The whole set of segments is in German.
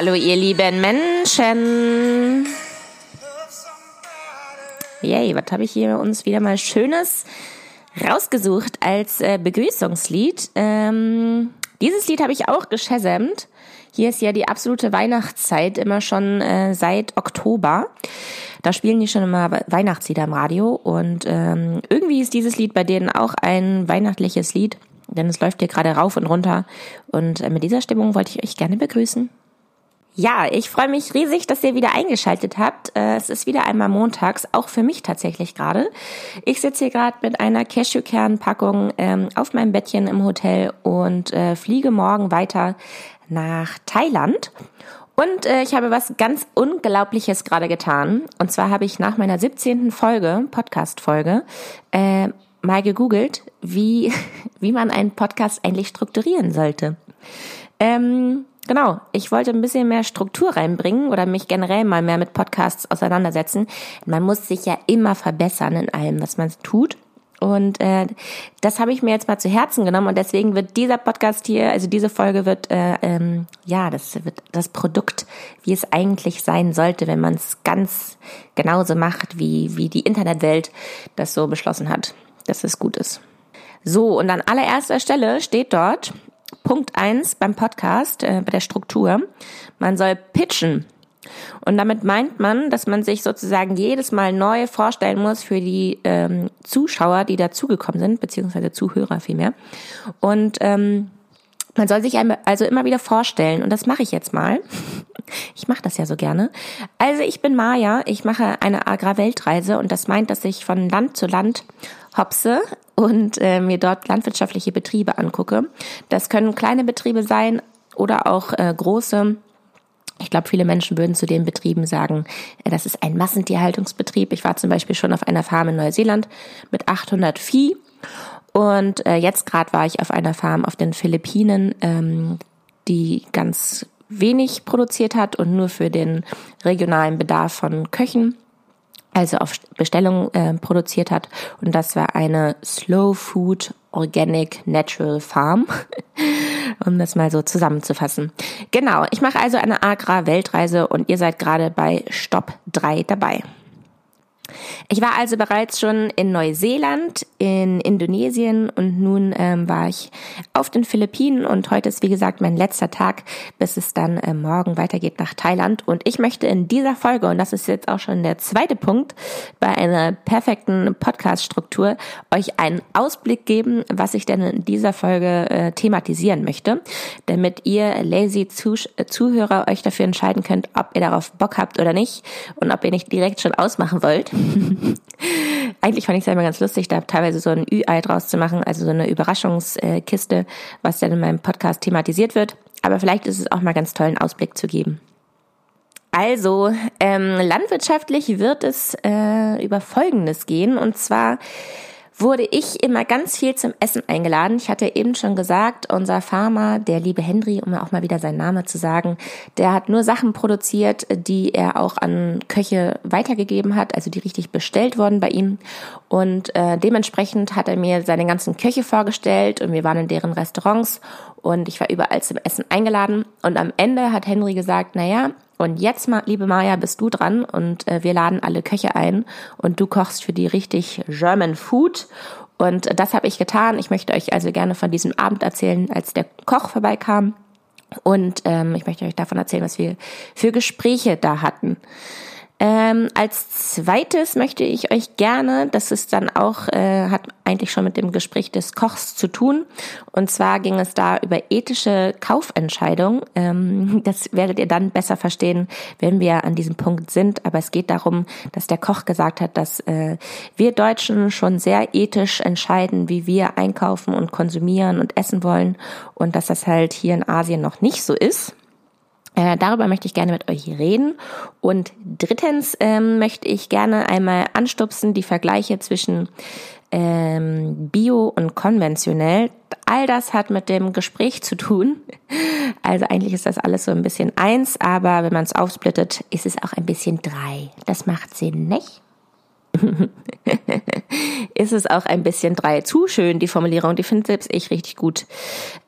Hallo ihr lieben Menschen. Yay, was habe ich hier uns wieder mal Schönes rausgesucht als äh, Begrüßungslied. Ähm, dieses Lied habe ich auch geschäsemt. Hier ist ja die absolute Weihnachtszeit, immer schon äh, seit Oktober. Da spielen die schon immer Weihnachtslieder im Radio und ähm, irgendwie ist dieses Lied bei denen auch ein weihnachtliches Lied, denn es läuft hier gerade rauf und runter. Und äh, mit dieser Stimmung wollte ich euch gerne begrüßen. Ja, ich freue mich riesig, dass ihr wieder eingeschaltet habt. Äh, es ist wieder einmal montags, auch für mich tatsächlich gerade. Ich sitze hier gerade mit einer Cashewkernpackung ähm, auf meinem Bettchen im Hotel und äh, fliege morgen weiter nach Thailand. Und äh, ich habe was ganz Unglaubliches gerade getan. Und zwar habe ich nach meiner 17. Folge, Podcast-Folge, äh, mal gegoogelt, wie, wie man einen Podcast eigentlich strukturieren sollte. Ähm, Genau, ich wollte ein bisschen mehr Struktur reinbringen oder mich generell mal mehr mit Podcasts auseinandersetzen. Man muss sich ja immer verbessern in allem, was man tut. Und äh, das habe ich mir jetzt mal zu Herzen genommen und deswegen wird dieser Podcast hier, also diese Folge wird, äh, ähm, ja, das wird das Produkt, wie es eigentlich sein sollte, wenn man es ganz genauso macht, wie, wie die Internetwelt das so beschlossen hat, dass es gut ist. So, und an allererster Stelle steht dort, Punkt eins beim Podcast, äh, bei der Struktur. Man soll pitchen. Und damit meint man, dass man sich sozusagen jedes Mal neu vorstellen muss für die ähm, Zuschauer, die dazugekommen sind, beziehungsweise Zuhörer vielmehr. Und ähm, man soll sich also immer wieder vorstellen, und das mache ich jetzt mal. Ich mache das ja so gerne. Also ich bin Maja, ich mache eine Agrarweltreise und das meint, dass ich von Land zu Land hopse und äh, mir dort landwirtschaftliche Betriebe angucke. Das können kleine Betriebe sein oder auch äh, große. Ich glaube, viele Menschen würden zu den Betrieben sagen, äh, das ist ein Massentierhaltungsbetrieb. Ich war zum Beispiel schon auf einer Farm in Neuseeland mit 800 Vieh. Und äh, jetzt gerade war ich auf einer Farm auf den Philippinen, ähm, die ganz wenig produziert hat und nur für den regionalen Bedarf von Köchen also auf Bestellung äh, produziert hat. Und das war eine Slow Food Organic Natural Farm, um das mal so zusammenzufassen. Genau, ich mache also eine Agra-Weltreise und ihr seid gerade bei Stopp 3 dabei. Ich war also bereits schon in Neuseeland, in Indonesien und nun ähm, war ich auf den Philippinen und heute ist wie gesagt mein letzter Tag, bis es dann äh, morgen weitergeht nach Thailand. Und ich möchte in dieser Folge, und das ist jetzt auch schon der zweite Punkt bei einer perfekten Podcast-Struktur, euch einen Ausblick geben, was ich denn in dieser Folge äh, thematisieren möchte, damit ihr lazy Zuhörer euch dafür entscheiden könnt, ob ihr darauf Bock habt oder nicht und ob ihr nicht direkt schon ausmachen wollt. Eigentlich fand ich es immer ganz lustig, da teilweise so ein Ü-Ei draus zu machen, also so eine Überraschungskiste, was dann in meinem Podcast thematisiert wird. Aber vielleicht ist es auch mal ganz toll, einen Ausblick zu geben. Also, ähm, landwirtschaftlich wird es äh, über Folgendes gehen. Und zwar wurde ich immer ganz viel zum Essen eingeladen. Ich hatte eben schon gesagt, unser Farmer, der liebe Henry, um auch mal wieder seinen Namen zu sagen, der hat nur Sachen produziert, die er auch an Köche weitergegeben hat, also die richtig bestellt wurden bei ihm. Und äh, dementsprechend hat er mir seine ganzen Köche vorgestellt und wir waren in deren Restaurants und ich war überall zum Essen eingeladen. Und am Ende hat Henry gesagt, na ja, und jetzt, liebe Maja, bist du dran und äh, wir laden alle Köche ein und du kochst für die richtig German Food. Und das habe ich getan. Ich möchte euch also gerne von diesem Abend erzählen, als der Koch vorbeikam. Und ähm, ich möchte euch davon erzählen, was wir für Gespräche da hatten. Ähm, als zweites möchte ich euch gerne, das ist dann auch, äh, hat eigentlich schon mit dem Gespräch des Kochs zu tun. Und zwar ging es da über ethische Kaufentscheidungen. Ähm, das werdet ihr dann besser verstehen, wenn wir an diesem Punkt sind. Aber es geht darum, dass der Koch gesagt hat, dass äh, wir Deutschen schon sehr ethisch entscheiden, wie wir einkaufen und konsumieren und essen wollen. Und dass das halt hier in Asien noch nicht so ist. Äh, darüber möchte ich gerne mit euch reden. Und drittens ähm, möchte ich gerne einmal anstupsen die Vergleiche zwischen ähm, Bio und konventionell. All das hat mit dem Gespräch zu tun. Also eigentlich ist das alles so ein bisschen eins, aber wenn man es aufsplittet, ist es auch ein bisschen drei. Das macht Sinn, nicht? ist es auch ein bisschen drei. Zu schön, die Formulierung. Die finde selbst ich richtig gut.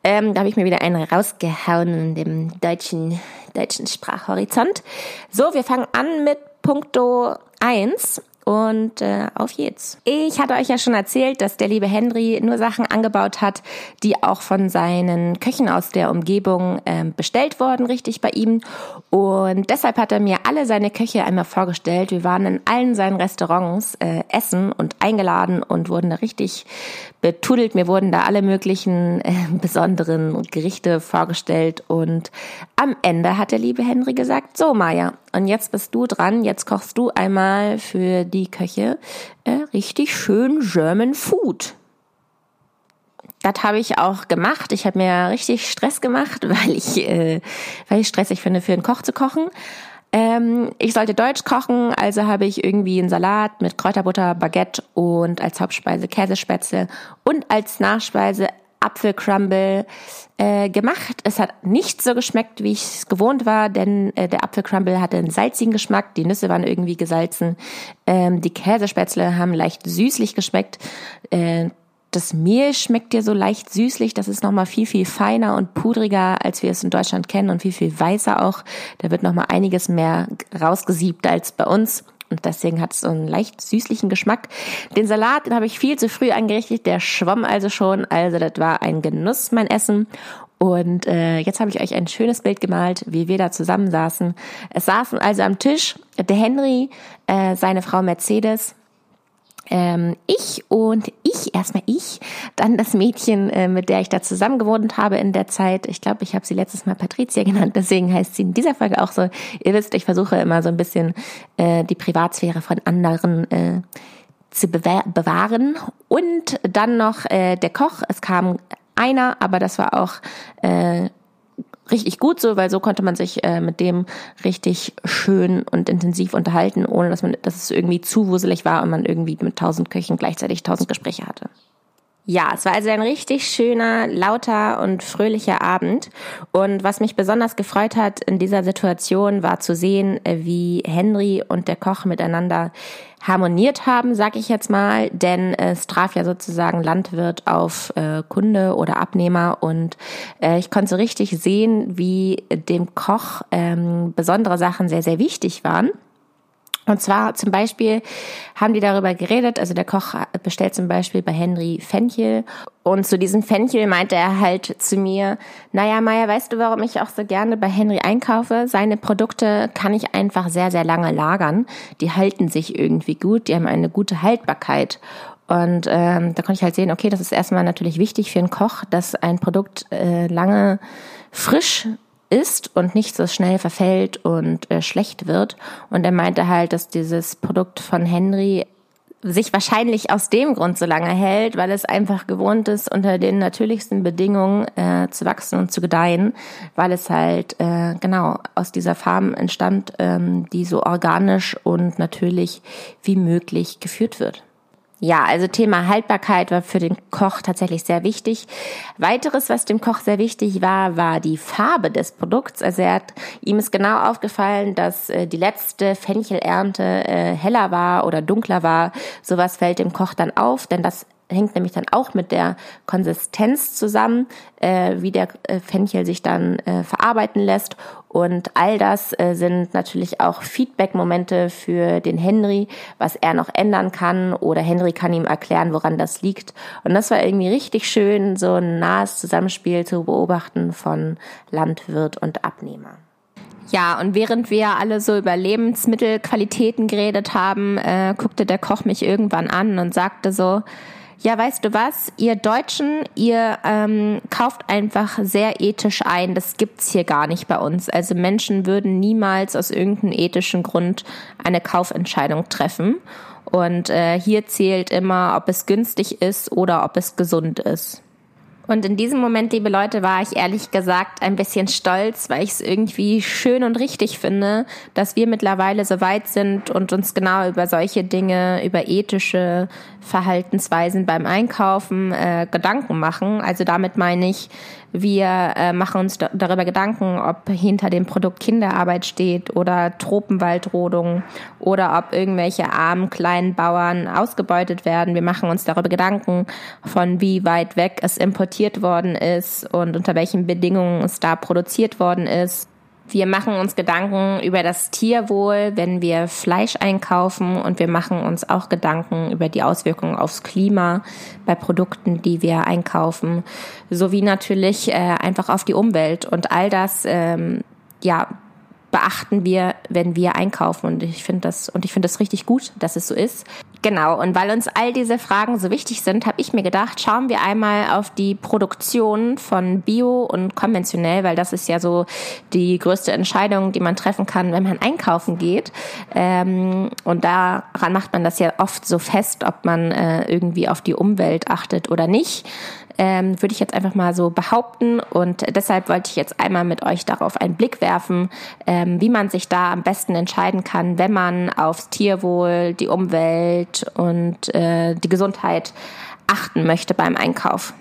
Ähm, da habe ich mir wieder einen rausgehauen in dem deutschen deutschen Sprachhorizont. So, wir fangen an mit Punkto 1 und äh, auf geht's. Ich hatte euch ja schon erzählt, dass der liebe Henry nur Sachen angebaut hat, die auch von seinen Köchen aus der Umgebung äh, bestellt wurden, richtig bei ihm. Und deshalb hat er mir alle seine Köche einmal vorgestellt. Wir waren in allen seinen Restaurants äh, essen und eingeladen und wurden da richtig betudelt. Mir wurden da alle möglichen äh, besonderen Gerichte vorgestellt. Und am Ende hat der liebe Henry gesagt, so Maja, und jetzt bist du dran, jetzt kochst du einmal für die Köche äh, richtig schön German Food. Das habe ich auch gemacht. Ich habe mir richtig Stress gemacht, weil ich, äh, weil ich stressig finde, für einen Koch zu kochen. Ähm, ich sollte Deutsch kochen, also habe ich irgendwie einen Salat mit Kräuterbutter, Baguette und als Hauptspeise Käsespätzle und als Nachspeise Apfelcrumble äh, gemacht. Es hat nicht so geschmeckt, wie ich es gewohnt war, denn äh, der Apfelcrumble hatte einen salzigen Geschmack, die Nüsse waren irgendwie gesalzen, ähm, die Käsespätzle haben leicht süßlich geschmeckt. Äh, das Mehl schmeckt dir so leicht süßlich, das ist nochmal viel, viel feiner und pudriger, als wir es in Deutschland kennen und viel, viel weißer auch. Da wird nochmal einiges mehr rausgesiebt als bei uns. Und deswegen hat es so einen leicht süßlichen Geschmack. Den Salat, den habe ich viel zu früh angerichtet, der schwamm also schon. Also das war ein Genuss, mein Essen. Und äh, jetzt habe ich euch ein schönes Bild gemalt, wie wir da zusammensaßen. Es saßen also am Tisch der Henry, äh, seine Frau Mercedes, ähm, ich und ich, erstmal ich, dann das Mädchen, äh, mit der ich da zusammen gewohnt habe in der Zeit. Ich glaube, ich habe sie letztes Mal Patricia genannt, deswegen heißt sie in dieser Folge auch so. Ihr wisst, ich versuche immer so ein bisschen äh, die Privatsphäre von anderen äh, zu bewahren. Und dann noch äh, der Koch. Es kam einer, aber das war auch äh, richtig gut so, weil so konnte man sich äh, mit dem richtig schön und intensiv unterhalten, ohne dass man, dass es irgendwie zu wuselig war und man irgendwie mit tausend Köchen gleichzeitig tausend Gespräche hatte. Ja, es war also ein richtig schöner, lauter und fröhlicher Abend. Und was mich besonders gefreut hat in dieser Situation, war zu sehen, äh, wie Henry und der Koch miteinander harmoniert haben, sag ich jetzt mal, denn es traf ja sozusagen Landwirt auf äh, Kunde oder Abnehmer und äh, ich konnte so richtig sehen, wie dem Koch ähm, besondere Sachen sehr, sehr wichtig waren. Und zwar zum Beispiel haben die darüber geredet, also der Koch bestellt zum Beispiel bei Henry Fenchel und zu diesem Fenchel meinte er halt zu mir, naja Maya, weißt du, warum ich auch so gerne bei Henry einkaufe? Seine Produkte kann ich einfach sehr, sehr lange lagern. Die halten sich irgendwie gut, die haben eine gute Haltbarkeit. Und ähm, da konnte ich halt sehen, okay, das ist erstmal natürlich wichtig für einen Koch, dass ein Produkt äh, lange frisch ist und nicht so schnell verfällt und äh, schlecht wird. Und er meinte halt, dass dieses Produkt von Henry sich wahrscheinlich aus dem Grund so lange hält, weil es einfach gewohnt ist, unter den natürlichsten Bedingungen äh, zu wachsen und zu gedeihen, weil es halt äh, genau aus dieser Farm entstand, ähm, die so organisch und natürlich wie möglich geführt wird. Ja, also Thema Haltbarkeit war für den Koch tatsächlich sehr wichtig. Weiteres, was dem Koch sehr wichtig war, war die Farbe des Produkts. Also er hat, ihm ist genau aufgefallen, dass äh, die letzte Fenchelernte äh, heller war oder dunkler war. Sowas fällt dem Koch dann auf, denn das hängt nämlich dann auch mit der Konsistenz zusammen, äh, wie der äh, Fenchel sich dann äh, verarbeiten lässt. Und all das äh, sind natürlich auch Feedback-Momente für den Henry, was er noch ändern kann oder Henry kann ihm erklären, woran das liegt. Und das war irgendwie richtig schön, so ein nahes Zusammenspiel zu beobachten von Landwirt und Abnehmer. Ja, und während wir alle so über Lebensmittelqualitäten geredet haben, äh, guckte der Koch mich irgendwann an und sagte so, ja, weißt du was, ihr Deutschen, ihr ähm, kauft einfach sehr ethisch ein. Das gibt's hier gar nicht bei uns. Also Menschen würden niemals aus irgendeinem ethischen Grund eine Kaufentscheidung treffen. Und äh, hier zählt immer, ob es günstig ist oder ob es gesund ist. Und in diesem Moment, liebe Leute, war ich ehrlich gesagt ein bisschen stolz, weil ich es irgendwie schön und richtig finde, dass wir mittlerweile so weit sind und uns genau über solche Dinge, über ethische Verhaltensweisen beim Einkaufen äh, Gedanken machen. Also damit meine ich, wir äh, machen uns darüber Gedanken, ob hinter dem Produkt Kinderarbeit steht oder Tropenwaldrodung oder ob irgendwelche armen kleinen Bauern ausgebeutet werden. Wir machen uns darüber Gedanken, von wie weit weg es importiert worden ist und unter welchen Bedingungen es da produziert worden ist. Wir machen uns Gedanken über das Tierwohl, wenn wir Fleisch einkaufen und wir machen uns auch Gedanken über die Auswirkungen aufs Klima bei Produkten, die wir einkaufen, sowie natürlich äh, einfach auf die Umwelt und all das ähm, ja beachten wir, wenn wir einkaufen. Und ich finde das, und ich finde das richtig gut, dass es so ist. Genau. Und weil uns all diese Fragen so wichtig sind, habe ich mir gedacht, schauen wir einmal auf die Produktion von Bio und konventionell, weil das ist ja so die größte Entscheidung, die man treffen kann, wenn man einkaufen geht. Ähm, und daran macht man das ja oft so fest, ob man äh, irgendwie auf die Umwelt achtet oder nicht ähm, würde ich jetzt einfach mal so behaupten. Und deshalb wollte ich jetzt einmal mit euch darauf einen Blick werfen, ähm, wie man sich da am besten entscheiden kann, wenn man aufs Tierwohl, die Umwelt und äh, die Gesundheit achten möchte beim Einkauf.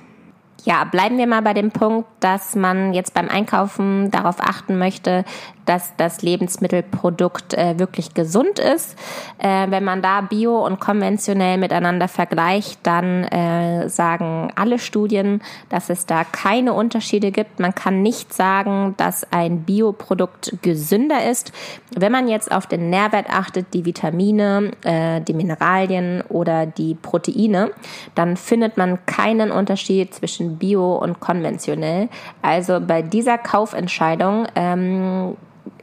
Ja, bleiben wir mal bei dem Punkt, dass man jetzt beim Einkaufen darauf achten möchte, dass das Lebensmittelprodukt äh, wirklich gesund ist. Äh, wenn man da bio und konventionell miteinander vergleicht, dann äh, sagen alle Studien, dass es da keine Unterschiede gibt. Man kann nicht sagen, dass ein Bioprodukt gesünder ist. Wenn man jetzt auf den Nährwert achtet, die Vitamine, äh, die Mineralien oder die Proteine, dann findet man keinen Unterschied zwischen bio und konventionell. Also bei dieser Kaufentscheidung ähm,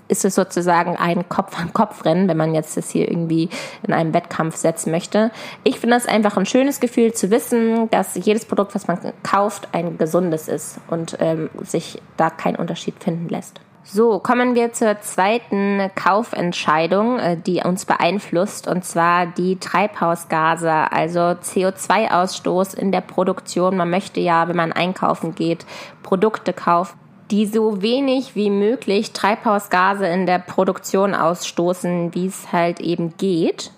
ist es sozusagen ein Kopf-an-Kopf-Rennen, wenn man jetzt das hier irgendwie in einem Wettkampf setzen möchte. Ich finde es einfach ein schönes Gefühl zu wissen, dass jedes Produkt, was man kauft, ein gesundes ist und ähm, sich da kein Unterschied finden lässt. So, kommen wir zur zweiten Kaufentscheidung, äh, die uns beeinflusst, und zwar die Treibhausgase, also CO2-Ausstoß in der Produktion. Man möchte ja, wenn man einkaufen geht, Produkte kaufen die so wenig wie möglich Treibhausgase in der Produktion ausstoßen, wie es halt eben geht.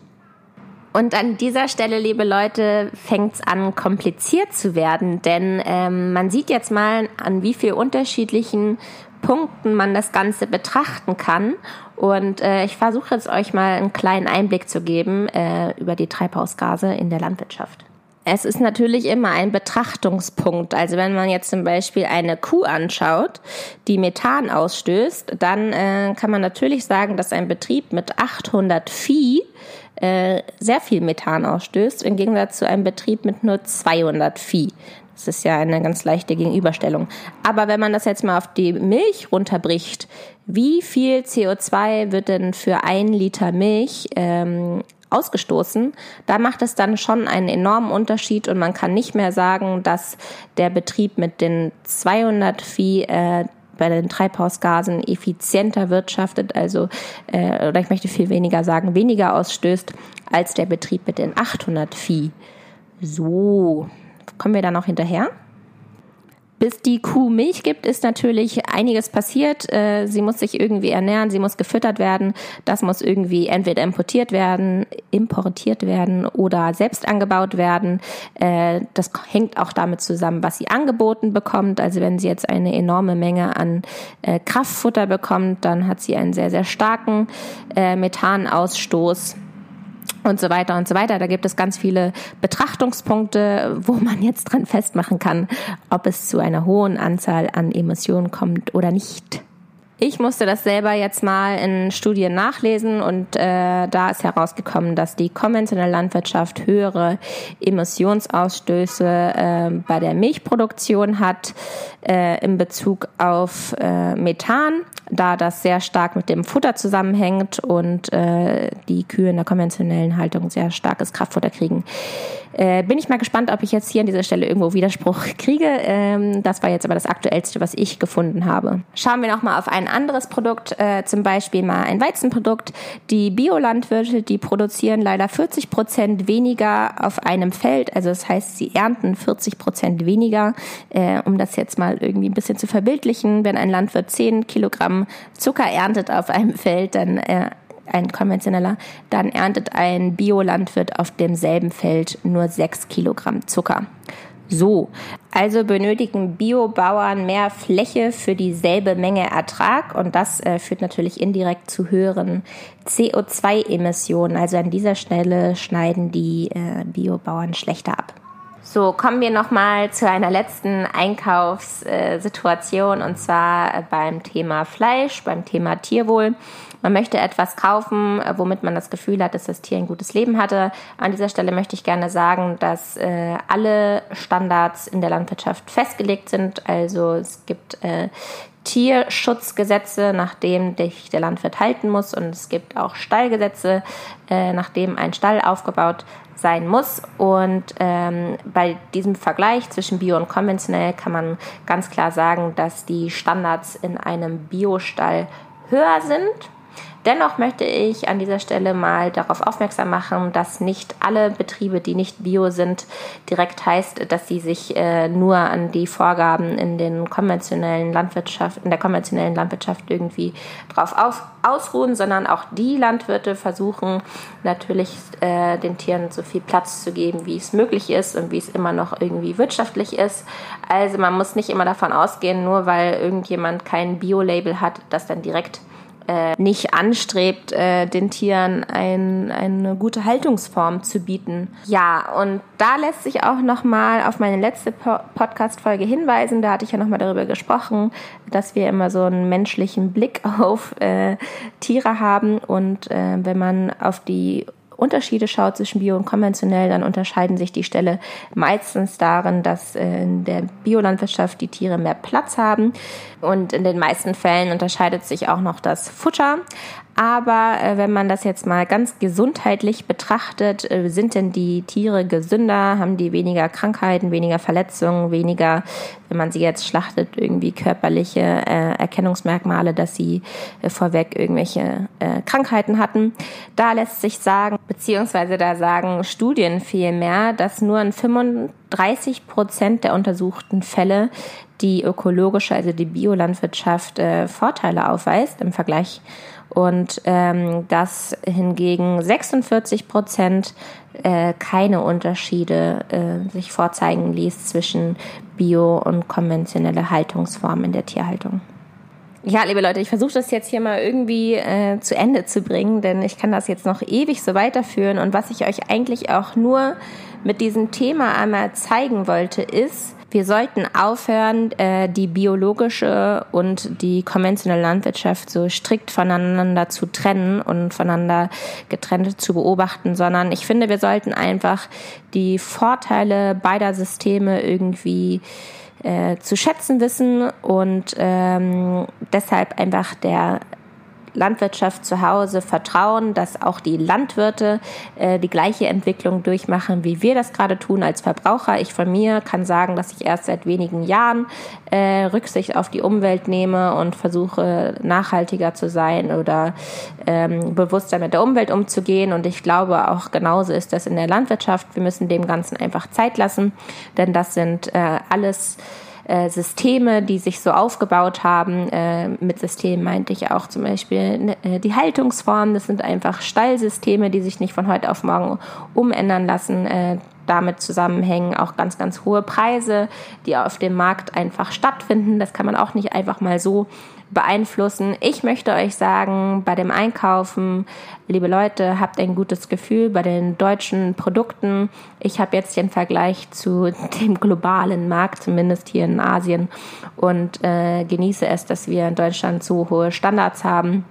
Und an dieser Stelle, liebe Leute, fängt es an, kompliziert zu werden, denn ähm, man sieht jetzt mal, an wie viel unterschiedlichen Punkten man das Ganze betrachten kann. Und äh, ich versuche jetzt euch mal einen kleinen Einblick zu geben äh, über die Treibhausgase in der Landwirtschaft. Es ist natürlich immer ein Betrachtungspunkt. Also wenn man jetzt zum Beispiel eine Kuh anschaut, die Methan ausstößt, dann äh, kann man natürlich sagen, dass ein Betrieb mit 800 Vieh äh, sehr viel Methan ausstößt, im Gegensatz zu einem Betrieb mit nur 200 Vieh. Das ist ja eine ganz leichte Gegenüberstellung. Aber wenn man das jetzt mal auf die Milch runterbricht, wie viel CO2 wird denn für ein Liter Milch ähm, ausgestoßen. Da macht es dann schon einen enormen Unterschied und man kann nicht mehr sagen, dass der Betrieb mit den 200 Vieh äh, bei den Treibhausgasen effizienter wirtschaftet, also äh, oder ich möchte viel weniger sagen, weniger ausstößt als der Betrieb mit den 800 Vieh. So, kommen wir da noch hinterher? Bis die Kuh Milch gibt, ist natürlich einiges passiert. Äh, sie muss sich irgendwie ernähren, sie muss gefüttert werden. Das muss irgendwie entweder importiert werden, importiert werden oder selbst angebaut werden. Äh, das hängt auch damit zusammen, was sie angeboten bekommt. Also wenn sie jetzt eine enorme Menge an äh, Kraftfutter bekommt, dann hat sie einen sehr, sehr starken Methanausstoß und so weiter und so weiter. Da gibt es ganz viele Betrachtungspunkte, wo man jetzt dran festmachen kann, ob es zu einer hohen Anzahl an Emissionen kommt oder nicht. Ich musste das selber jetzt mal in Studien nachlesen und äh, da ist herausgekommen, dass die konventionelle Landwirtschaft höhere Emissionsausstöße äh, bei der Milchproduktion hat äh, in Bezug auf äh, Methan, da das sehr stark mit dem Futter zusammenhängt und äh, die Kühe in der konventionellen Haltung sehr starkes Kraftfutter kriegen. Äh, bin ich mal gespannt, ob ich jetzt hier an dieser Stelle irgendwo Widerspruch kriege. Ähm, das war jetzt aber das Aktuellste, was ich gefunden habe. Schauen wir nochmal auf ein anderes Produkt, äh, zum Beispiel mal ein Weizenprodukt. Die Biolandwirte, die produzieren leider 40 Prozent weniger auf einem Feld. Also das heißt, sie ernten 40 Prozent weniger. Äh, um das jetzt mal irgendwie ein bisschen zu verbildlichen, wenn ein Landwirt 10 Kilogramm Zucker erntet auf einem Feld, dann äh, ein konventioneller, dann erntet ein Biolandwirt auf demselben Feld nur 6 Kilogramm Zucker. So, also benötigen Biobauern mehr Fläche für dieselbe Menge Ertrag und das äh, führt natürlich indirekt zu höheren CO2-Emissionen. Also an dieser Stelle schneiden die äh, Biobauern schlechter ab. So, kommen wir nochmal zu einer letzten Einkaufssituation und zwar beim Thema Fleisch, beim Thema Tierwohl. Man möchte etwas kaufen, womit man das Gefühl hat, dass das Tier ein gutes Leben hatte. An dieser Stelle möchte ich gerne sagen, dass äh, alle Standards in der Landwirtschaft festgelegt sind. Also es gibt äh, Tierschutzgesetze, nach dem sich der Landwirt halten muss. Und es gibt auch Stallgesetze, äh, nach dem ein Stall aufgebaut sein muss. Und ähm, bei diesem Vergleich zwischen Bio und konventionell kann man ganz klar sagen, dass die Standards in einem Biostall höher sind Dennoch möchte ich an dieser Stelle mal darauf aufmerksam machen, dass nicht alle Betriebe, die nicht bio sind, direkt heißt, dass sie sich äh, nur an die Vorgaben in den konventionellen Landwirtschaft, in der konventionellen Landwirtschaft irgendwie drauf aus, ausruhen, sondern auch die Landwirte versuchen natürlich äh, den Tieren so viel Platz zu geben, wie es möglich ist und wie es immer noch irgendwie wirtschaftlich ist. Also man muss nicht immer davon ausgehen, nur weil irgendjemand kein Bio-Label hat, dass dann direkt äh, nicht anstrebt, äh, den Tieren ein, eine gute Haltungsform zu bieten. Ja, und da lässt sich auch nochmal auf meine letzte po Podcast-Folge hinweisen. Da hatte ich ja nochmal darüber gesprochen, dass wir immer so einen menschlichen Blick auf äh, Tiere haben und äh, wenn man auf die Unterschiede schaut zwischen Bio und konventionell, dann unterscheiden sich die Ställe meistens darin, dass in der Biolandwirtschaft die Tiere mehr Platz haben und in den meisten Fällen unterscheidet sich auch noch das Futter. Aber äh, wenn man das jetzt mal ganz gesundheitlich betrachtet, äh, sind denn die Tiere gesünder, haben die weniger Krankheiten, weniger Verletzungen, weniger, wenn man sie jetzt schlachtet, irgendwie körperliche äh, Erkennungsmerkmale, dass sie äh, vorweg irgendwelche äh, Krankheiten hatten. Da lässt sich sagen, beziehungsweise da sagen Studien vielmehr, dass nur in 35 Prozent der untersuchten Fälle die ökologische, also die Biolandwirtschaft äh, Vorteile aufweist im Vergleich und ähm, dass hingegen 46 Prozent äh, keine Unterschiede äh, sich vorzeigen ließ zwischen Bio- und konventionelle Haltungsformen in der Tierhaltung. Ja, liebe Leute, ich versuche das jetzt hier mal irgendwie äh, zu Ende zu bringen, denn ich kann das jetzt noch ewig so weiterführen. Und was ich euch eigentlich auch nur mit diesem Thema einmal zeigen wollte, ist, wir sollten aufhören, äh, die biologische und die konventionelle Landwirtschaft so strikt voneinander zu trennen und voneinander getrennt zu beobachten, sondern ich finde, wir sollten einfach die Vorteile beider Systeme irgendwie äh, zu schätzen wissen und ähm, deshalb einfach der Landwirtschaft zu Hause vertrauen, dass auch die Landwirte äh, die gleiche Entwicklung durchmachen, wie wir das gerade tun als Verbraucher. Ich von mir kann sagen, dass ich erst seit wenigen Jahren äh, Rücksicht auf die Umwelt nehme und versuche nachhaltiger zu sein oder ähm, bewusster mit der Umwelt umzugehen. Und ich glaube auch genauso ist das in der Landwirtschaft. Wir müssen dem Ganzen einfach Zeit lassen, denn das sind äh, alles äh, Systeme, die sich so aufgebaut haben. Äh, mit Systemen meinte ich auch zum Beispiel ne, äh, die Haltungsform. Das sind einfach Stallsysteme, die sich nicht von heute auf morgen umändern lassen. Äh, damit zusammenhängen auch ganz, ganz hohe Preise, die auf dem Markt einfach stattfinden. Das kann man auch nicht einfach mal so beeinflussen. Ich möchte euch sagen, bei dem Einkaufen, liebe Leute, habt ein gutes Gefühl bei den deutschen Produkten. Ich habe jetzt den Vergleich zu dem globalen Markt, zumindest hier in Asien, und äh, genieße es, dass wir in Deutschland so hohe Standards haben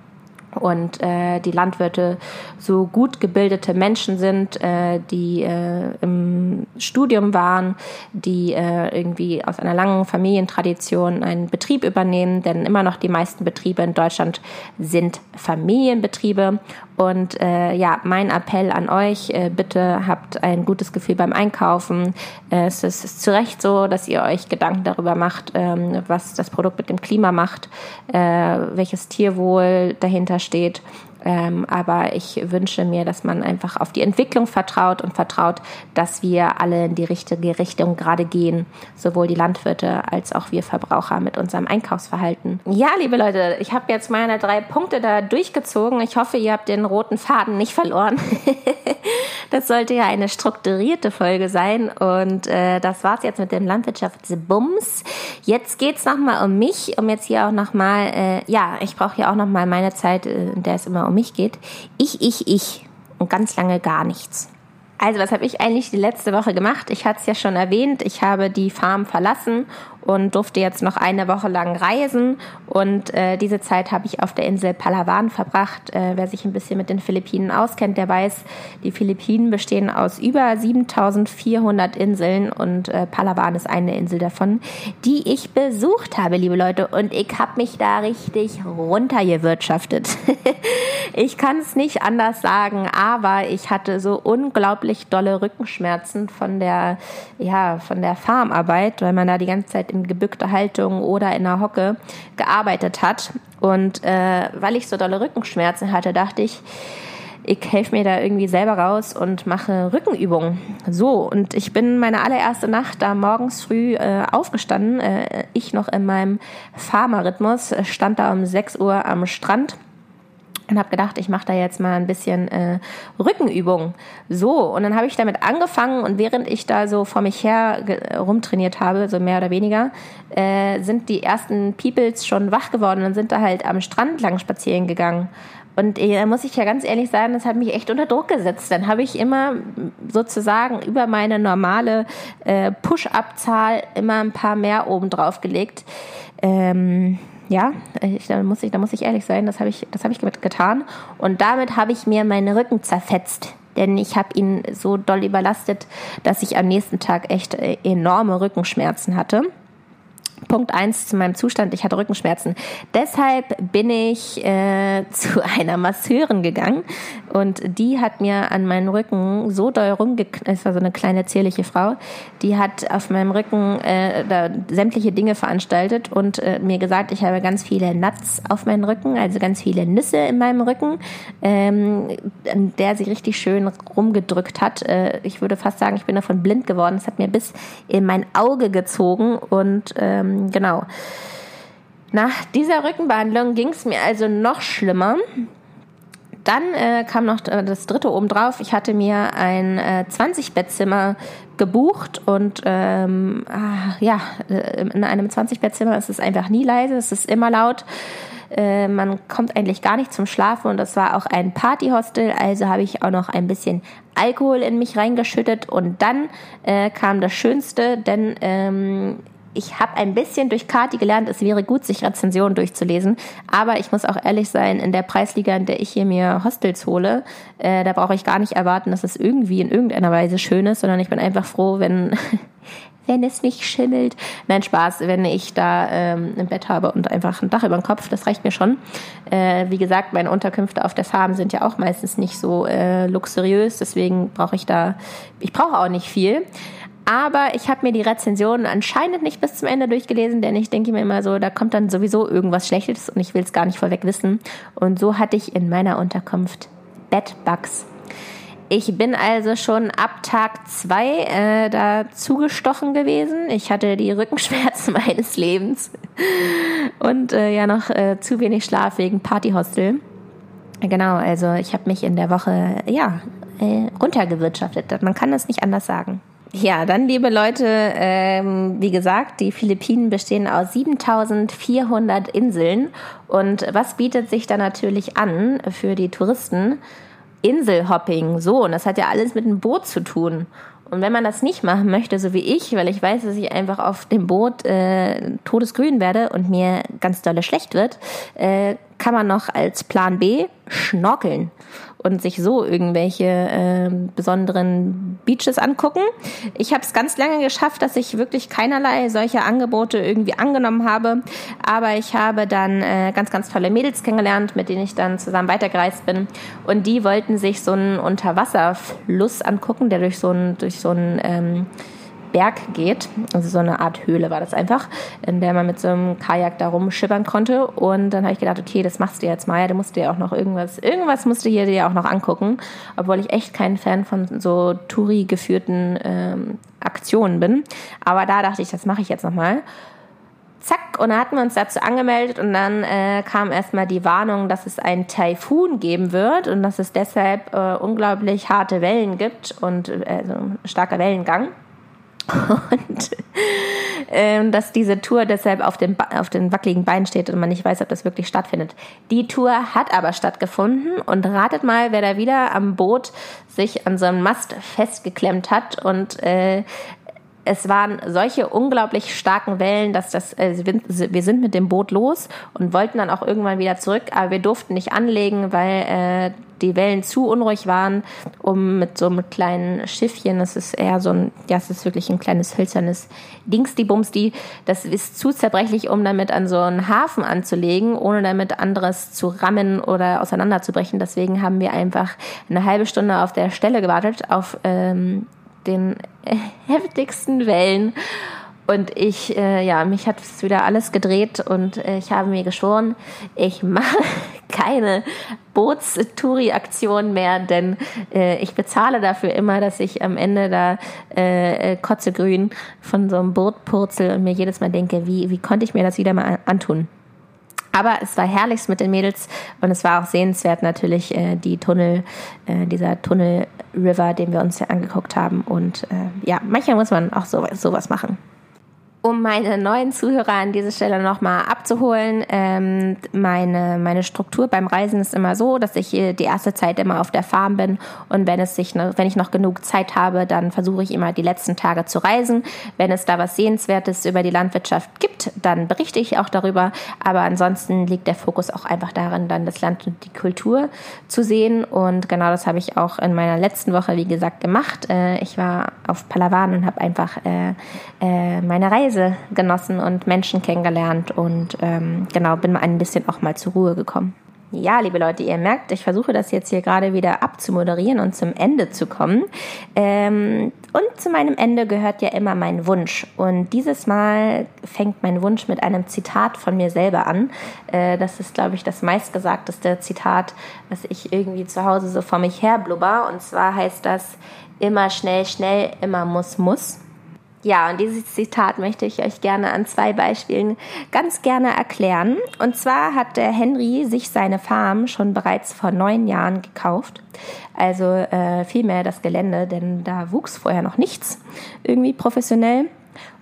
und äh, die Landwirte so gut gebildete Menschen sind, äh, die äh, im Studium waren, die äh, irgendwie aus einer langen Familientradition einen Betrieb übernehmen, denn immer noch die meisten Betriebe in Deutschland sind Familienbetriebe. Und äh, ja, mein Appell an euch, äh, bitte habt ein gutes Gefühl beim Einkaufen. Äh, es ist zu Recht so, dass ihr euch Gedanken darüber macht, ähm, was das Produkt mit dem Klima macht, äh, welches Tierwohl dahinter steht. Ähm, aber ich wünsche mir, dass man einfach auf die Entwicklung vertraut und vertraut, dass wir alle in die richtige Richtung gerade gehen, sowohl die Landwirte als auch wir Verbraucher mit unserem Einkaufsverhalten. Ja, liebe Leute, ich habe jetzt meine drei Punkte da durchgezogen. Ich hoffe, ihr habt den roten Faden nicht verloren. das sollte ja eine strukturierte Folge sein und äh, das war's jetzt mit dem Landwirtschaftsbums. Jetzt geht's nochmal um mich, um jetzt hier auch nochmal, äh, ja, ich brauche hier auch nochmal meine Zeit, äh, in der es immer um mich geht. Ich, ich, ich und ganz lange gar nichts. Also, was habe ich eigentlich die letzte Woche gemacht? Ich hatte es ja schon erwähnt, ich habe die Farm verlassen und durfte jetzt noch eine Woche lang reisen. Und äh, diese Zeit habe ich auf der Insel Palawan verbracht. Äh, wer sich ein bisschen mit den Philippinen auskennt, der weiß, die Philippinen bestehen aus über 7400 Inseln und äh, Palawan ist eine Insel davon, die ich besucht habe, liebe Leute. Und ich habe mich da richtig runtergewirtschaftet. ich kann es nicht anders sagen, aber ich hatte so unglaublich dolle Rückenschmerzen von der, ja, von der Farmarbeit, weil man da die ganze Zeit in gebückter Haltung oder in einer Hocke gearbeitet hat. Und äh, weil ich so dolle Rückenschmerzen hatte, dachte ich, ich helfe mir da irgendwie selber raus und mache Rückenübungen. So, und ich bin meine allererste Nacht da morgens früh äh, aufgestanden. Äh, ich noch in meinem Pharma-Rhythmus, stand da um 6 Uhr am Strand und habe gedacht, ich mache da jetzt mal ein bisschen äh, Rückenübung. So, und dann habe ich damit angefangen und während ich da so vor mich her rumtrainiert habe, so mehr oder weniger, äh, sind die ersten Peoples schon wach geworden und sind da halt am Strand lang spazieren gegangen. Und äh, muss ich ja ganz ehrlich sagen, das hat mich echt unter Druck gesetzt. Dann habe ich immer sozusagen über meine normale äh, Push-Up-Zahl immer ein paar mehr oben drauf gelegt. Ähm, ja, ich, da muss ich, da muss ich ehrlich sein, das habe ich, das habe ich getan. Und damit habe ich mir meinen Rücken zerfetzt. Denn ich habe ihn so doll überlastet, dass ich am nächsten Tag echt äh, enorme Rückenschmerzen hatte. Punkt eins zu meinem Zustand, ich hatte Rückenschmerzen. Deshalb bin ich äh, zu einer Masseurin gegangen und die hat mir an meinen Rücken so doll rumgeknallt, es war so eine kleine zierliche Frau, die hat auf meinem Rücken äh, da sämtliche Dinge veranstaltet und äh, mir gesagt, ich habe ganz viele Nuts auf meinem Rücken, also ganz viele Nüsse in meinem Rücken, ähm, an der sie richtig schön rumgedrückt hat. Äh, ich würde fast sagen, ich bin davon blind geworden. Es hat mir bis in mein Auge gezogen und ähm, genau. Nach dieser Rückenbehandlung ging es mir also noch schlimmer. Dann äh, kam noch äh, das dritte obendrauf. Ich hatte mir ein äh, 20-Bettzimmer gebucht und ähm, ah, ja, äh, in einem 20-Bettzimmer ist es einfach nie leise, es ist immer laut. Äh, man kommt eigentlich gar nicht zum Schlafen und das war auch ein Partyhostel, also habe ich auch noch ein bisschen Alkohol in mich reingeschüttet und dann äh, kam das Schönste, denn ähm, ich habe ein bisschen durch Kati gelernt, es wäre gut, sich Rezensionen durchzulesen. Aber ich muss auch ehrlich sein, in der Preisliga, in der ich hier mir Hostels hole, äh, da brauche ich gar nicht erwarten, dass es irgendwie in irgendeiner Weise schön ist, sondern ich bin einfach froh, wenn, wenn es nicht schimmelt. Nein, Spaß, wenn ich da ähm, ein Bett habe und einfach ein Dach über dem Kopf, das reicht mir schon. Äh, wie gesagt, meine Unterkünfte auf der Farm sind ja auch meistens nicht so äh, luxuriös, deswegen brauche ich da, ich brauche auch nicht viel. Aber ich habe mir die Rezensionen anscheinend nicht bis zum Ende durchgelesen, denn ich denke mir immer so, da kommt dann sowieso irgendwas Schlechtes und ich will es gar nicht vorweg wissen. Und so hatte ich in meiner Unterkunft Bedbugs. Ich bin also schon ab Tag zwei äh, da zugestochen gewesen. Ich hatte die Rückenschmerzen meines Lebens und äh, ja noch äh, zu wenig Schlaf wegen Partyhostel. Genau, also ich habe mich in der Woche ja äh, runtergewirtschaftet. Man kann das nicht anders sagen. Ja, dann, liebe Leute, ähm, wie gesagt, die Philippinen bestehen aus 7400 Inseln. Und was bietet sich da natürlich an für die Touristen? Inselhopping, so. Und das hat ja alles mit dem Boot zu tun. Und wenn man das nicht machen möchte, so wie ich, weil ich weiß, dass ich einfach auf dem Boot äh, todesgrün werde und mir ganz dolle schlecht wird, äh, kann man noch als Plan B schnorkeln und sich so irgendwelche äh, besonderen Beaches angucken. Ich habe es ganz lange geschafft, dass ich wirklich keinerlei solcher Angebote irgendwie angenommen habe, aber ich habe dann äh, ganz, ganz tolle Mädels kennengelernt, mit denen ich dann zusammen weitergereist bin und die wollten sich so einen Unterwasserfluss angucken, der durch so ein durch so ein ähm, Berg geht. Also so eine Art Höhle war das einfach, in der man mit so einem Kajak da rumschippern konnte. Und dann habe ich gedacht, okay, das machst du jetzt mal. Du musst dir auch noch irgendwas, irgendwas musst du hier dir auch noch angucken. Obwohl ich echt kein Fan von so Touri geführten ähm, Aktionen bin. Aber da dachte ich, das mache ich jetzt nochmal. Zack, und dann hatten wir uns dazu angemeldet und dann äh, kam erstmal die Warnung, dass es einen Taifun geben wird und dass es deshalb äh, unglaublich harte Wellen gibt und äh, also starker Wellengang. Und ähm, dass diese Tour deshalb auf den, auf den wackeligen Beinen steht und man nicht weiß, ob das wirklich stattfindet. Die Tour hat aber stattgefunden und ratet mal, wer da wieder am Boot sich an so einem Mast festgeklemmt hat und äh, es waren solche unglaublich starken Wellen, dass das, äh, wir sind mit dem Boot los und wollten dann auch irgendwann wieder zurück, aber wir durften nicht anlegen, weil äh, die Wellen zu unruhig waren, um mit so einem kleinen Schiffchen, das ist eher so ein, ja, es ist wirklich ein kleines hölzernes Dingsti Bumsti, das ist zu zerbrechlich, um damit an so einen Hafen anzulegen, ohne damit anderes zu rammen oder auseinanderzubrechen. Deswegen haben wir einfach eine halbe Stunde auf der Stelle gewartet, auf ähm, den heftigsten Wellen. Und ich, äh, ja, mich hat es wieder alles gedreht und äh, ich habe mir geschworen, ich mache keine Bootstouri-Aktion mehr, denn äh, ich bezahle dafür immer, dass ich am Ende da äh, äh kotzegrün von so einem Boot purzel und mir jedes Mal denke, wie, wie konnte ich mir das wieder mal antun? Aber es war herrlichst mit den Mädels und es war auch sehenswert natürlich äh, die Tunnel, äh, dieser Tunnel River, den wir uns ja angeguckt haben. Und äh, ja, manchmal muss man auch so, sowas machen um meine neuen Zuhörer an dieser Stelle nochmal abzuholen, ähm, meine, meine Struktur beim Reisen ist immer so, dass ich die erste Zeit immer auf der Farm bin und wenn es sich, wenn ich noch genug Zeit habe, dann versuche ich immer die letzten Tage zu reisen. Wenn es da was Sehenswertes über die Landwirtschaft gibt, dann berichte ich auch darüber. Aber ansonsten liegt der Fokus auch einfach darin, dann das Land und die Kultur zu sehen. Und genau das habe ich auch in meiner letzten Woche, wie gesagt, gemacht. Äh, ich war auf Palawan und habe einfach äh, äh, meine Reise Reise genossen und Menschen kennengelernt und ähm, genau, bin ein bisschen auch mal zur Ruhe gekommen. Ja, liebe Leute, ihr merkt, ich versuche das jetzt hier gerade wieder abzumoderieren und zum Ende zu kommen. Ähm, und zu meinem Ende gehört ja immer mein Wunsch. Und dieses Mal fängt mein Wunsch mit einem Zitat von mir selber an. Äh, das ist, glaube ich, das meistgesagteste Zitat, was ich irgendwie zu Hause so vor mich her blubber. Und zwar heißt das immer schnell, schnell, immer muss, muss. Ja, und dieses Zitat möchte ich euch gerne an zwei Beispielen ganz gerne erklären. Und zwar hat der Henry sich seine Farm schon bereits vor neun Jahren gekauft. Also äh, vielmehr das Gelände, denn da wuchs vorher noch nichts irgendwie professionell.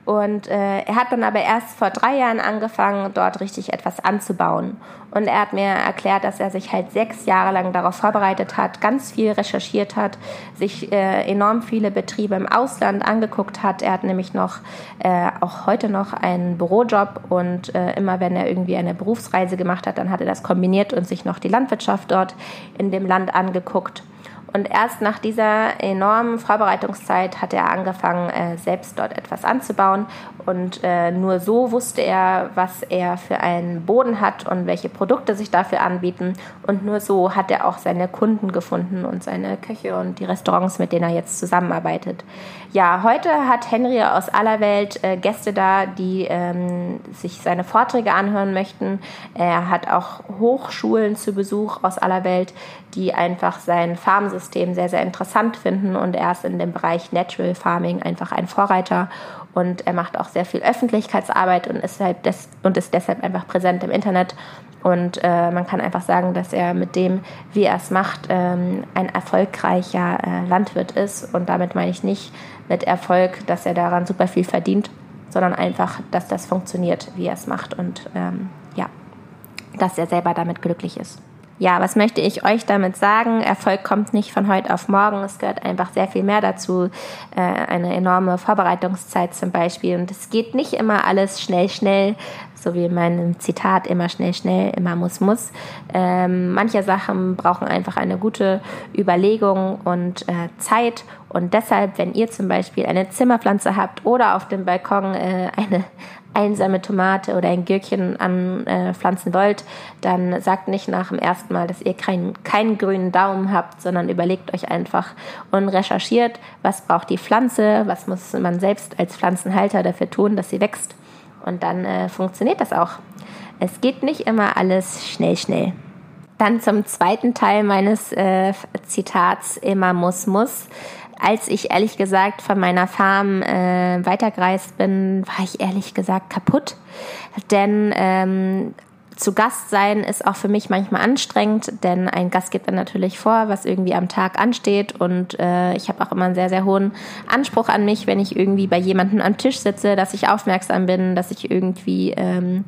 Und äh, er hat dann aber erst vor drei Jahren angefangen, dort richtig etwas anzubauen. Und er hat mir erklärt, dass er sich halt sechs Jahre lang darauf vorbereitet hat, ganz viel recherchiert hat, sich äh, enorm viele Betriebe im Ausland angeguckt hat. Er hat nämlich noch, äh, auch heute noch einen Bürojob und äh, immer wenn er irgendwie eine Berufsreise gemacht hat, dann hat er das kombiniert und sich noch die Landwirtschaft dort in dem Land angeguckt. Und erst nach dieser enormen Vorbereitungszeit hat er angefangen, äh, selbst dort etwas anzubauen. Und äh, nur so wusste er, was er für einen Boden hat und welche Produkte sich dafür anbieten. Und nur so hat er auch seine Kunden gefunden und seine Köche und die Restaurants, mit denen er jetzt zusammenarbeitet. Ja, heute hat Henry aus aller Welt äh, Gäste da, die ähm, sich seine Vorträge anhören möchten. Er hat auch Hochschulen zu Besuch aus aller Welt, die einfach sein Farmsystem sehr, sehr interessant finden und er ist in dem Bereich Natural Farming einfach ein Vorreiter und er macht auch sehr viel Öffentlichkeitsarbeit und ist, halt des, und ist deshalb einfach präsent im Internet und äh, man kann einfach sagen, dass er mit dem, wie er es macht, ähm, ein erfolgreicher äh, Landwirt ist und damit meine ich nicht mit Erfolg, dass er daran super viel verdient, sondern einfach, dass das funktioniert, wie er es macht und ähm, ja, dass er selber damit glücklich ist ja, was möchte ich euch damit sagen? Erfolg kommt nicht von heute auf morgen. Es gehört einfach sehr viel mehr dazu. Äh, eine enorme Vorbereitungszeit zum Beispiel. Und es geht nicht immer alles schnell, schnell, so wie in meinem Zitat, immer schnell, schnell, immer muss, muss. Ähm, manche Sachen brauchen einfach eine gute Überlegung und äh, Zeit. Und deshalb, wenn ihr zum Beispiel eine Zimmerpflanze habt oder auf dem Balkon äh, eine einsame Tomate oder ein Gürkchen anpflanzen äh, wollt, dann sagt nicht nach dem ersten Mal, dass ihr keinen, keinen grünen Daumen habt, sondern überlegt euch einfach und recherchiert, was braucht die Pflanze, was muss man selbst als Pflanzenhalter dafür tun, dass sie wächst. Und dann äh, funktioniert das auch. Es geht nicht immer alles schnell, schnell. Dann zum zweiten Teil meines äh, Zitats, immer muss, muss als ich ehrlich gesagt von meiner Farm äh, weitergereist bin, war ich ehrlich gesagt kaputt. Denn ähm, zu Gast sein ist auch für mich manchmal anstrengend, denn ein Gast gibt dann natürlich vor, was irgendwie am Tag ansteht und äh, ich habe auch immer einen sehr, sehr hohen Anspruch an mich, wenn ich irgendwie bei jemandem am Tisch sitze, dass ich aufmerksam bin, dass ich irgendwie ähm,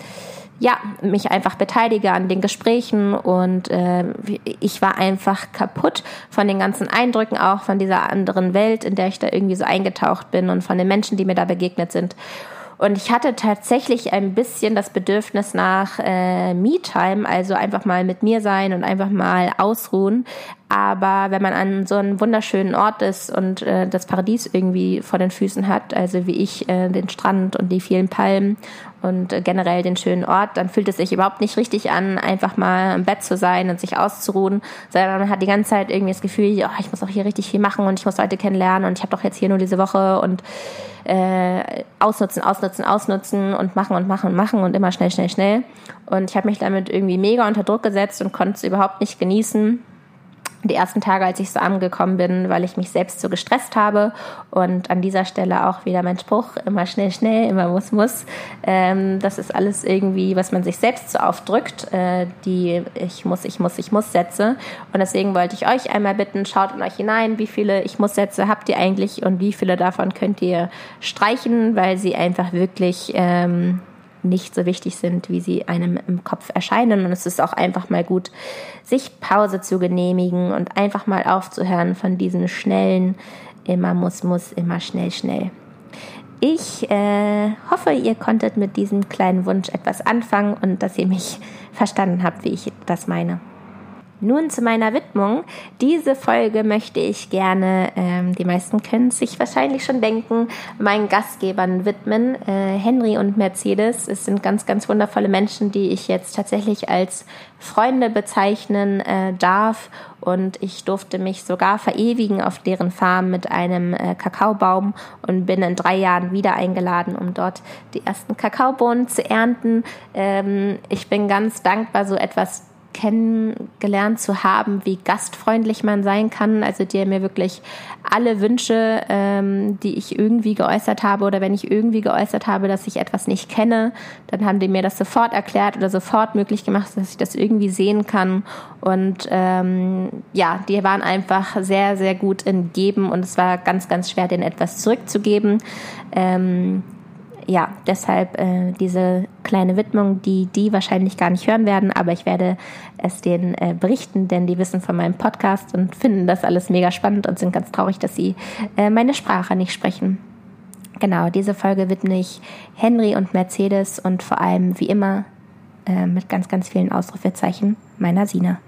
ja, mich einfach beteilige an den Gesprächen und äh, ich war einfach kaputt von den ganzen Eindrücken, auch von dieser anderen Welt, in der ich da irgendwie so eingetaucht bin und von den Menschen, die mir da begegnet sind. Und ich hatte tatsächlich ein bisschen das Bedürfnis nach äh, Me-Time, also einfach mal mit mir sein und einfach mal ausruhen. Aber wenn man an so einem wunderschönen Ort ist und äh, das Paradies irgendwie vor den Füßen hat, also wie ich äh, den Strand und die vielen Palmen und äh, generell den schönen Ort, dann fühlt es sich überhaupt nicht richtig an, einfach mal im Bett zu sein und sich auszuruhen, sondern man hat die ganze Zeit irgendwie das Gefühl, oh, ich muss auch hier richtig viel machen und ich muss Leute kennenlernen und ich habe doch jetzt hier nur diese Woche und äh, ausnutzen, ausnutzen, ausnutzen und machen und machen und machen und immer schnell, schnell, schnell. Und ich habe mich damit irgendwie mega unter Druck gesetzt und konnte es überhaupt nicht genießen die ersten Tage, als ich so angekommen bin, weil ich mich selbst so gestresst habe. Und an dieser Stelle auch wieder mein Spruch, immer schnell, schnell, immer muss, muss. Ähm, das ist alles irgendwie, was man sich selbst so aufdrückt, äh, die ich muss, ich muss, ich muss Sätze. Und deswegen wollte ich euch einmal bitten, schaut in euch hinein, wie viele ich muss Sätze habt ihr eigentlich und wie viele davon könnt ihr streichen, weil sie einfach wirklich... Ähm, nicht so wichtig sind, wie sie einem im Kopf erscheinen. Und es ist auch einfach mal gut, sich Pause zu genehmigen und einfach mal aufzuhören von diesen schnellen, immer muss, muss, immer schnell, schnell. Ich äh, hoffe, ihr konntet mit diesem kleinen Wunsch etwas anfangen und dass ihr mich verstanden habt, wie ich das meine. Nun zu meiner Widmung. Diese Folge möchte ich gerne, ähm, die meisten können sich wahrscheinlich schon denken, meinen Gastgebern widmen. Äh, Henry und Mercedes. Es sind ganz, ganz wundervolle Menschen, die ich jetzt tatsächlich als Freunde bezeichnen äh, darf. Und ich durfte mich sogar verewigen auf deren Farm mit einem äh, Kakaobaum und bin in drei Jahren wieder eingeladen, um dort die ersten Kakaobohnen zu ernten. Ähm, ich bin ganz dankbar, so etwas kennengelernt zu haben, wie gastfreundlich man sein kann. Also die mir wirklich alle Wünsche, ähm, die ich irgendwie geäußert habe oder wenn ich irgendwie geäußert habe, dass ich etwas nicht kenne, dann haben die mir das sofort erklärt oder sofort möglich gemacht, dass ich das irgendwie sehen kann. Und ähm, ja, die waren einfach sehr, sehr gut in Geben und es war ganz, ganz schwer, denen etwas zurückzugeben. Ähm, ja, deshalb äh, diese kleine Widmung, die die wahrscheinlich gar nicht hören werden, aber ich werde es denen äh, berichten, denn die wissen von meinem Podcast und finden das alles mega spannend und sind ganz traurig, dass sie äh, meine Sprache nicht sprechen. Genau, diese Folge widme ich Henry und Mercedes und vor allem wie immer äh, mit ganz, ganz vielen Ausrufezeichen meiner Sina.